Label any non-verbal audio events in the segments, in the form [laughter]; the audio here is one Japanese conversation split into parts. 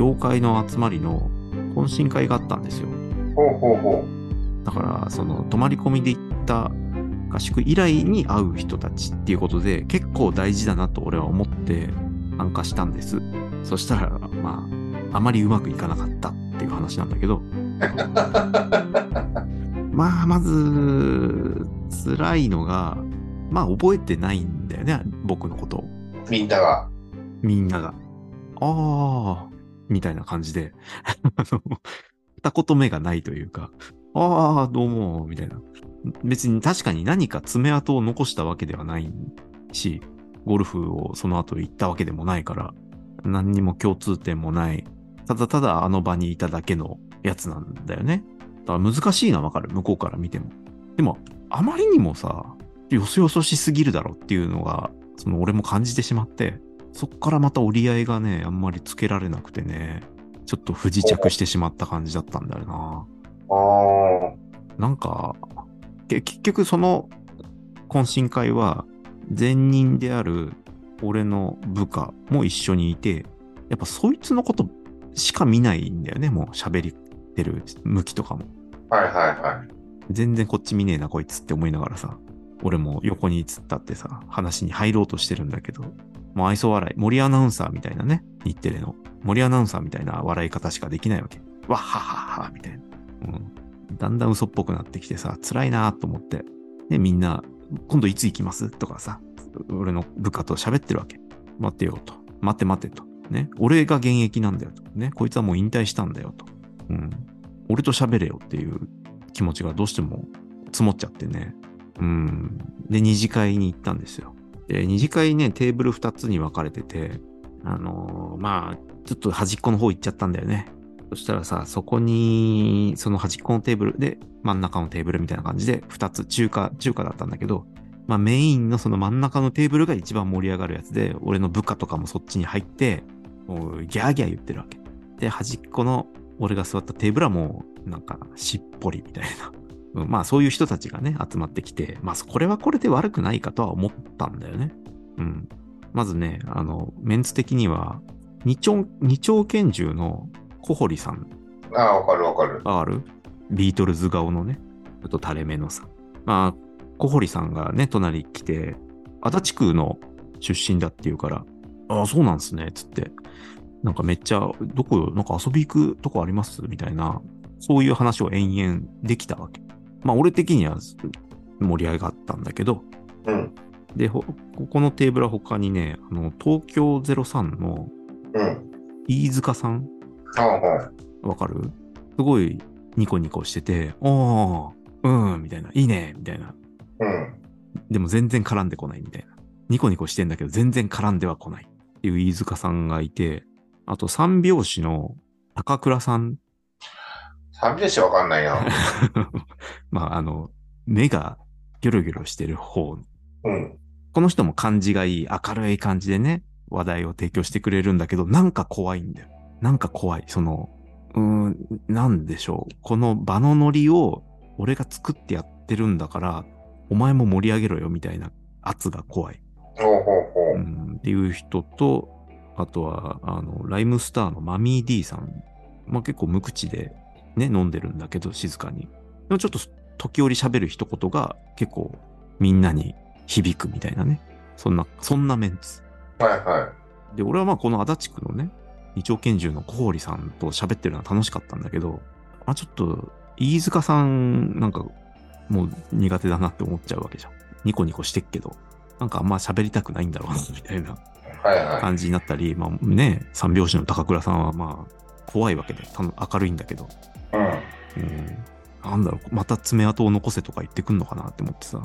業界の集まりの懇親会があったんですよ。ほうほうほだから、その泊まり込みで行った合宿以来に会う人たちっていうことで、結構大事だなと俺は思って参加したんです。そしたら、まあ、あまりうまくいかなかったっていう話なんだけど、[laughs] まあ、まず、辛いのが、まあ、覚えてないんだよね、僕のこと。みんなが。みんなが。ああ、みたいな感じで、あ [laughs] の二言目がないというか、ああ、どうも、みたいな。別に確かに何か爪痕を残したわけではないし、ゴルフをその後行ったわけでもないから、何にも共通点もない、ただただあの場にいただけのやつなんだよね。だから難しいのはわかる、向こうから見ても。でも、あまりにもさ、よそよそしすぎるだろうっていうのが、その俺も感じてしまって、そっからまた折り合いがね、あんまりつけられなくてね、ちょっと不時着してしまった感じだったんだよな。ああ。なんか、け結局その懇親会は、前任である俺の部下も一緒にいて、やっぱそいつのことしか見ないんだよね、もう喋りてる向きとかも。はいはいはい。全然こっち見ねえな、こいつって思いながらさ、俺も横に突っ立ってさ、話に入ろうとしてるんだけど、もう愛想笑い、森アナウンサーみたいなね、日テレの、森アナウンサーみたいな笑い方しかできないわけ。わっはっはっは、みたいな。うん。だんだん嘘っぽくなってきてさ、辛いなと思って。で、みんな、今度いつ行きます？とかさ、俺の部下と喋ってるわけ。待ってよと。待って待ってと。ね。俺が現役なんだよと。ね。こいつはもう引退したんだよと。うん。俺と喋れよっていう気持ちがどうしても積もっちゃってね。うん。で、二次会に行ったんですよ。で、二次会ね、テーブル二つに分かれてて、あのーまあ、ちょっと端っこの方行っちゃったんだよね。そしたらさ、そこに、その端っこのテーブルで、真ん中のテーブルみたいな感じで、二つ、中華、中華だったんだけど、まあメインのその真ん中のテーブルが一番盛り上がるやつで、俺の部下とかもそっちに入って、もうギャーギャー言ってるわけ。で、端っこの俺が座ったテーブルはもう、なんか、しっぽりみたいな。うんまあそういう人たちがね、集まってきて、まあこれはこれで悪くないかとは思ったんだよね。うん。まずね、あの、メンツ的には、二丁、二丁拳銃の小堀さんああ、わかるわかる。がある？ビートルズ顔のね、ちょっと垂れ目のさ。まあ、小堀さんがね、隣来て、足立区の出身だっていうから、ああ、そうなんすね、つって。なんかめっちゃ、どこ、なんか遊び行くとこあります？みたいな、そういう話を延々できたわけ。まあ、俺的には盛り上がったんだけど、うん。で、ほここのテーブルは他にね、あの、東京03のうん。飯塚さん？ああ、はい。わかる？すごいニコニコしてて、おー、うん、みたいな、いいね、みたいな。うん。でも全然絡んでこないみたいな。ニコニコしてんだけど全然絡んでは来ないっていう飯塚さんがいて、あと三拍子の高倉さん。三拍子わかんないな。[laughs] まあ、あの、目がギョロギョロしてる方。うん。この人も感じがいい、明るい感じでね、話題を提供してくれるんだけど、なんか怖いんだよ。なんか怖い。その、うーん、なんでしょう。この場のノリを俺が作ってやってるんだから、お前も盛り上げろよみたいな圧が怖い。ほうほうほう。うん、っていう人と、あとは、あの、ライムスターのマミー D さん。まあ、結構無口でね、飲んでるんだけど、静かに。でもちょっと時折喋る一言が結構みんなに響くみたいなね。そんな、そんなメンツ。はいはで、俺はまあこの足立区のね、二丁拳銃の小堀さんと喋ってるのは楽しかったんだけど、あ、ちょっと、飯塚さん、なんか、もう苦手だなって思っちゃうわけじゃん。ニコニコしてっけど、なんかあんま喋りたくないんだろうな、みたいな。い。はいはい。感じになったり、まあね、三拍子の高倉さんはまあ、怖いわけで、明るいんだけど、うん。うん、なんだろう、また爪痕を残せとか言ってくんのかなって思ってさ。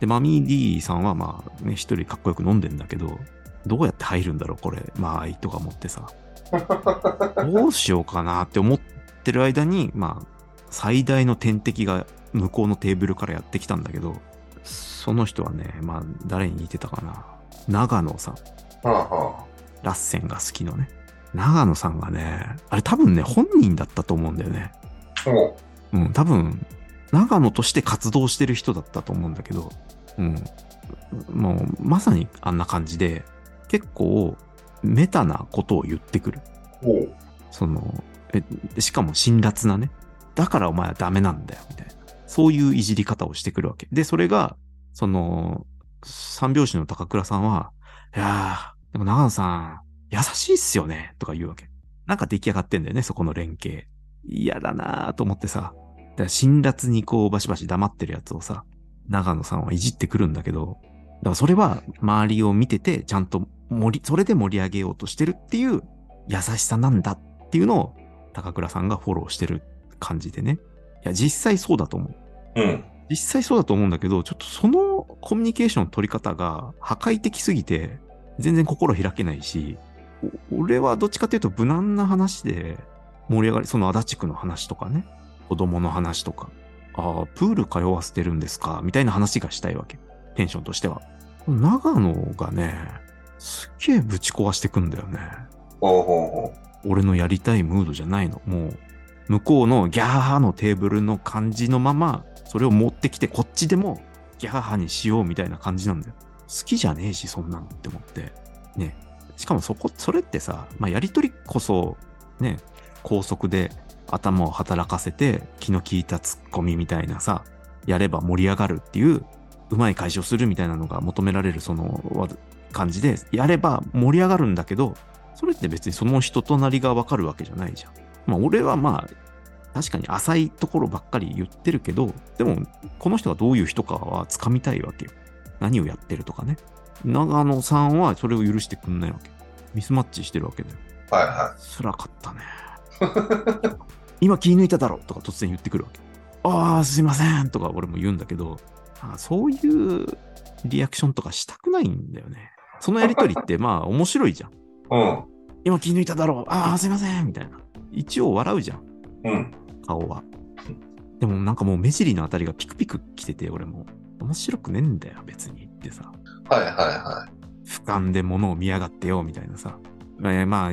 で、マミー D さんはまあね、一人かっこよく飲んでんだけど、どうやって入るんだろう、これ、まあ、とか思ってさ。[laughs] どうしようかなって思ってる間に、まあ、最大の天敵が向こうのテーブルからやってきたんだけど、その人はね、まあ、誰に似てたかな。長野さん。ラッセンが好きのね。長野さんがね、あれ多分ね、本人だったと思うんだよね。うん、多分、長野として活動してる人だったと思うんだけど、うん。もう、まさにあんな感じで、結構、メタなことを言ってくる。う。ほう。その、え、しかも辛辣なね。だからお前はダメなんだよ、みたいな。そういういじり方をしてくるわけ。で、それが、その、三拍子の高倉さんは、いやー、でも長野さん、優しいっすよね、とか言うわけ。なんか出来上がってんだよね、そこの連携。嫌だなーと思ってさ。だから辛辣にこうバシバシ黙ってるやつをさ、長野さんはいじってくるんだけど、だからそれは周りを見てて、ちゃんと盛り、それで盛り上げようとしてるっていう優しさなんだっていうのを高倉さんがフォローしてる感じでね。いや、実際そうだと思う。うん。実際そうだと思うんだけど、ちょっとそのコミュニケーションの取り方が破壊的すぎて、全然心開けないし、お俺はどっちかというと無難な話で盛り上がり、その足立区の話とかね、子供の話とか、ああ、プール通わせてるんですか、みたいな話がしたいわけ。テンションとしては。長野がね、すっげえぶち壊してくんだよね。ほうほうほ俺のやりたいムードじゃないの。もう、向こうのギャーハのテーブルの感じのまま、それを持ってきて、こっちでもギャーハにしようみたいな感じなんだよ。好きじゃねえし、そんなのって思って。ね。しかもそこ、それってさ、まあ、やりとりこそ、ね、高速で頭を働かせて、気の利いたツッコミみたいなさ、やれば盛り上がるっていう、うまい解消するみたいなのが求められるそのわ感じで、やれば盛り上がるんだけど、それって別にその人となりがわかるわけじゃないじゃん。まあ俺はまあ、確かに浅いところばっかり言ってるけど、でもこの人がどういう人かは掴みたいわけよ。何をやってるとかね。長野さんはそれを許してくんないわけ。ミスマッチしてるわけだよ。う。はいは辛かったね。[laughs] 今気抜いただろとか突然言ってくるわけ。ああ、すいませんとか俺も言うんだけど、そういうリアクションとかしたくないんだよね。そのやりとりって [laughs] まあ面白いじゃん。い。うん。今気抜いただろう。ああ、すいませんみたいな。一応笑うじゃん、うん。顔は。でもなんかもう目尻のあたりがピクピク来てて、俺も。面白くねえんだよ、別にってさ。はいはいは俯瞰で物を見やがってよ、みたいなさ。えーまあ、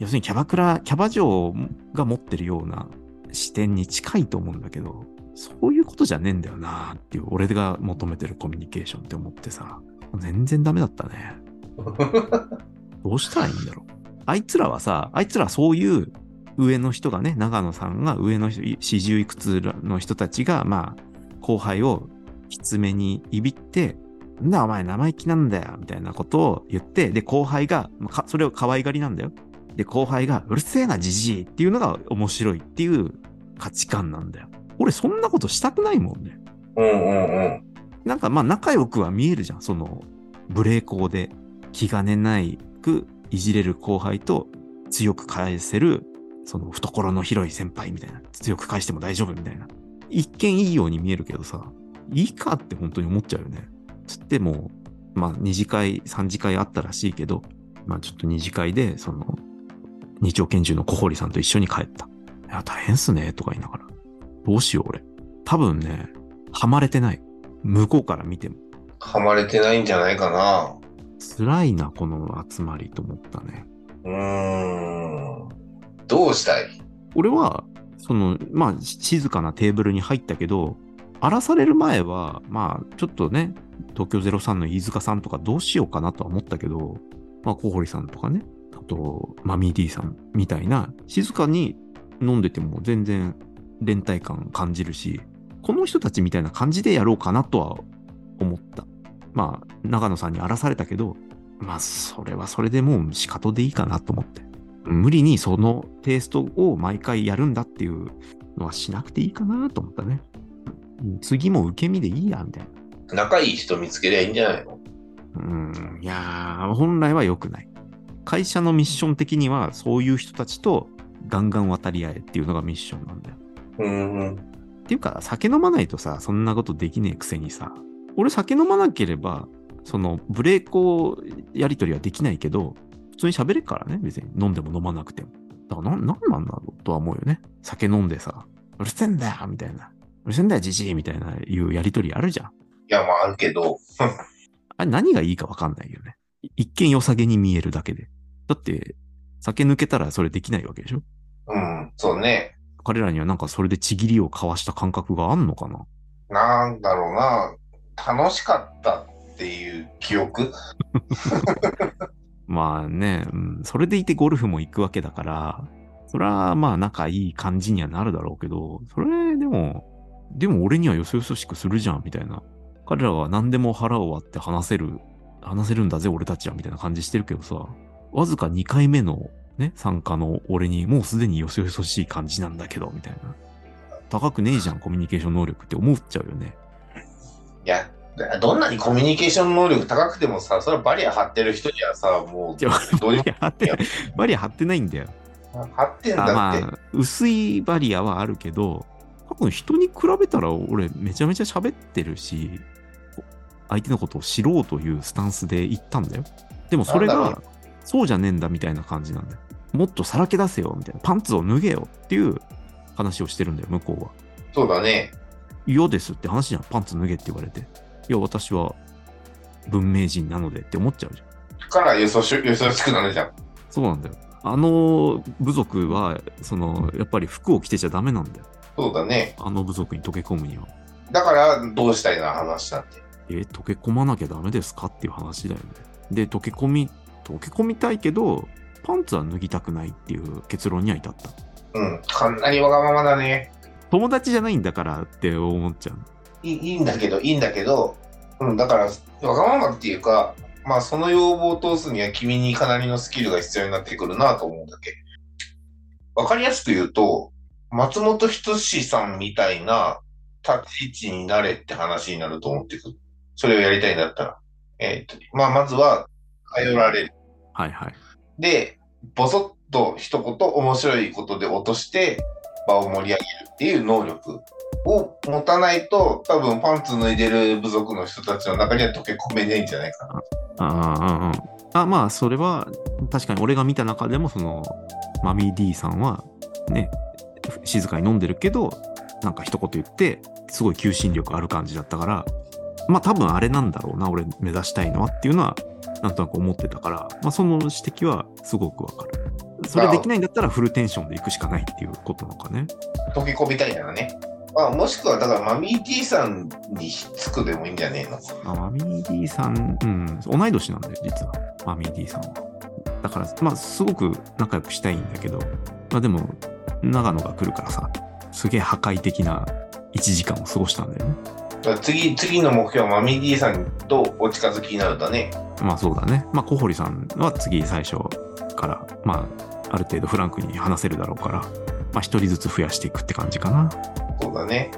要するにキャバクラ、キャバ嬢が持ってるような視点に近いと思うんだけど、そういうことじゃねえんだよなっていう、俺が求めてるコミュニケーションって思ってさ、全然ダメだったね。[laughs] どうしたらいいんだろう。あいつらはさ、あいつらはそういう上の人がね、長野さんが上の人、四十いくつの人たちが、まあ、後輩をきつめにいびって、んだお前生意気なんだよ、みたいなことを言って、で、後輩が、それを可愛がりなんだよ。で、後輩が、うるせえな、じじいっていうのが面白いっていう価値観なんだよ。俺、そんなことしたくないもんね。い。うんうんうん。なんかまあ仲良くは見えるじゃん。その、無礼講で気兼ねないくいじれる後輩と強く返せる、その懐の広い先輩みたいな。強く返しても大丈夫みたいな。一見いいように見えるけどさ、いいかって本当に思っちゃうよね。つっても、まあ二次会、三次会あったらしいけど、まあちょっと二次会で、その、二丁拳銃の小堀さんと一緒に帰った。いや、大変っすね、とか言いながら。どうしよう、俺。多分ね、ハマれてない。向こうから見ても。はまれてないんじゃないかな。辛いな、この集まりと思ったね。うーん。どうしたい？俺は、その、まあ、し静かなテーブルに入ったけど、荒らされる前は、まあ、ちょっとね、東京03の飯塚さんとかどうしようかなとは思ったけど、まあ、小堀さんとかね、あと、マミー D さんみたいな、静かに飲んでても全然連帯感感じるし、この人たちみたいな感じでやろうかなとは思った。まあ、長野さんに荒らされたけど、まあ、それはそれでもう仕方でいいかなと思って。無理にそのテイストを毎回やるんだっていうのはしなくていいかなと思ったね。うん次も受け身でいいや、みたいな。仲いい人見つけりゃいいんじゃないの？うん、いやー、本来は良くない。会社のミッション的には、そういう人たちとガンガン渡り合えっていうのがミッションなんだよ。うーん。っていうか、酒飲まないとさ、そんなことできねえくせにさ、俺酒飲まなければ、そのブレーコやりとりはできないけど、普通に喋れるからね、別に飲んでも飲まなくても。だからな、なんなんだろうとは思うよね。酒飲んでさ、うるせえんだよみたいな。うるせえんだよ、じじいみたいないうやりとりあるじゃん。いや、まあ、あるけど。[laughs] あれ何がいいかわかんないよね。一見良さげに見えるだけで。だって、酒抜けたらそれできないわけでしょ？うん、そうね。彼らにはなんかそれでちぎりを交わした感覚があんのかな？なんだろうな。楽しかったっていう記憶？[laughs] まあね、うん、それでいてゴルフも行くわけだから、それはまあ仲いい感じにはなるだろうけど、それでも、でも俺にはよそよそしくするじゃん、みたいな。彼らは何でも腹を割って話せる、話せるんだぜ、俺たちは、みたいな感じしてるけどさ、わずか2回目のね、参加の俺にもうすでによそよそしい感じなんだけど、みたいな。高くねえじゃん、コミュニケーション能力って思っちゃうよね。いや、どんなにコミュニケーション能力高くてもさ、それはバリア張ってる人にはさ、もいやう、どうにもバリア張ってない、バリア張ってないんだよ。張ってんあだって。まあ、薄いバリアはあるけど、多分人に比べたら俺めちゃめちゃ喋ってるし、相手のことを知ろうというスタンスで言ったんだよ。でもそれが、そうじゃねえんだみたいな感じなんだよ。もっとさらけ出せよみたいな。パンツを脱げよっていう話をしてるんだよ、向こうは。そうだね。嫌ですって話じゃん。パンツ脱げって言われて。いや、私は文明人なのでって思っちゃうじゃん。からよそしよそしくなるじゃん。そうなんだよ。あの部族は、その、やっぱり服を着てちゃダメなんだよ。そうだね。あの部族に溶け込むには。だから、どうしたいな話なんて。え、溶け込まなきゃダメですかっていう話だよね。で、溶け込み、溶け込みたいけど、パンツは脱ぎたくないっていう結論には至った。うん。かなりわがままだね。友達じゃないんだからって思っちゃう。いいいいんだけど、いいんだけど、うん、だから、わがままっていうか、まあ、その要望を通すには君にかなりのスキルが必要になってくるなと思うんだけど。わかりやすく言うと、松本人志さんみたいな立ち位置になれって話になると思ってくる。それをやりたいんだったら。えーっと、まあ、まずは、頼られる。はいはい。で、ぼそっと一言面白いことで落として場を盛り上げるっていう能力を持たないと多分パンツ脱いでる部族の人たちの中には溶け込めないんじゃないかな。ああ、うんうん。あ、まあ、それは、確かに俺が見た中でも、その、マミー D さんは、ね、静かに飲んでるけど、なんか一言言って、すごい求心力ある感じだったから、まあ多分あれなんだろうな、俺目指したいのはっていうのは、なんとなく思ってたから、まあその指摘はすごくわかる。それできないんだったらフルテンションで行くしかないっていうことなのかね。溶け込みたいならね。まあ、もしくはだからマミー T さんにひっつくでもいいんじゃねえの？まあ、マミー D さん、うん、同い年なんだよ、実は。マミー D さんは。だから、まあ、すごく仲良くしたいんだけど、まあでも、長野が来るからさ、すげえ破壊的な1時間を過ごしたんだよね。次、次の目標はマミー D さんとお近づきになるんだね。まあそうだね。まあ小堀さんは次最初から、まあ、ある程度フランクに話せるだろうから、まあ一人ずつ増やしていくって感じかな。そうだね。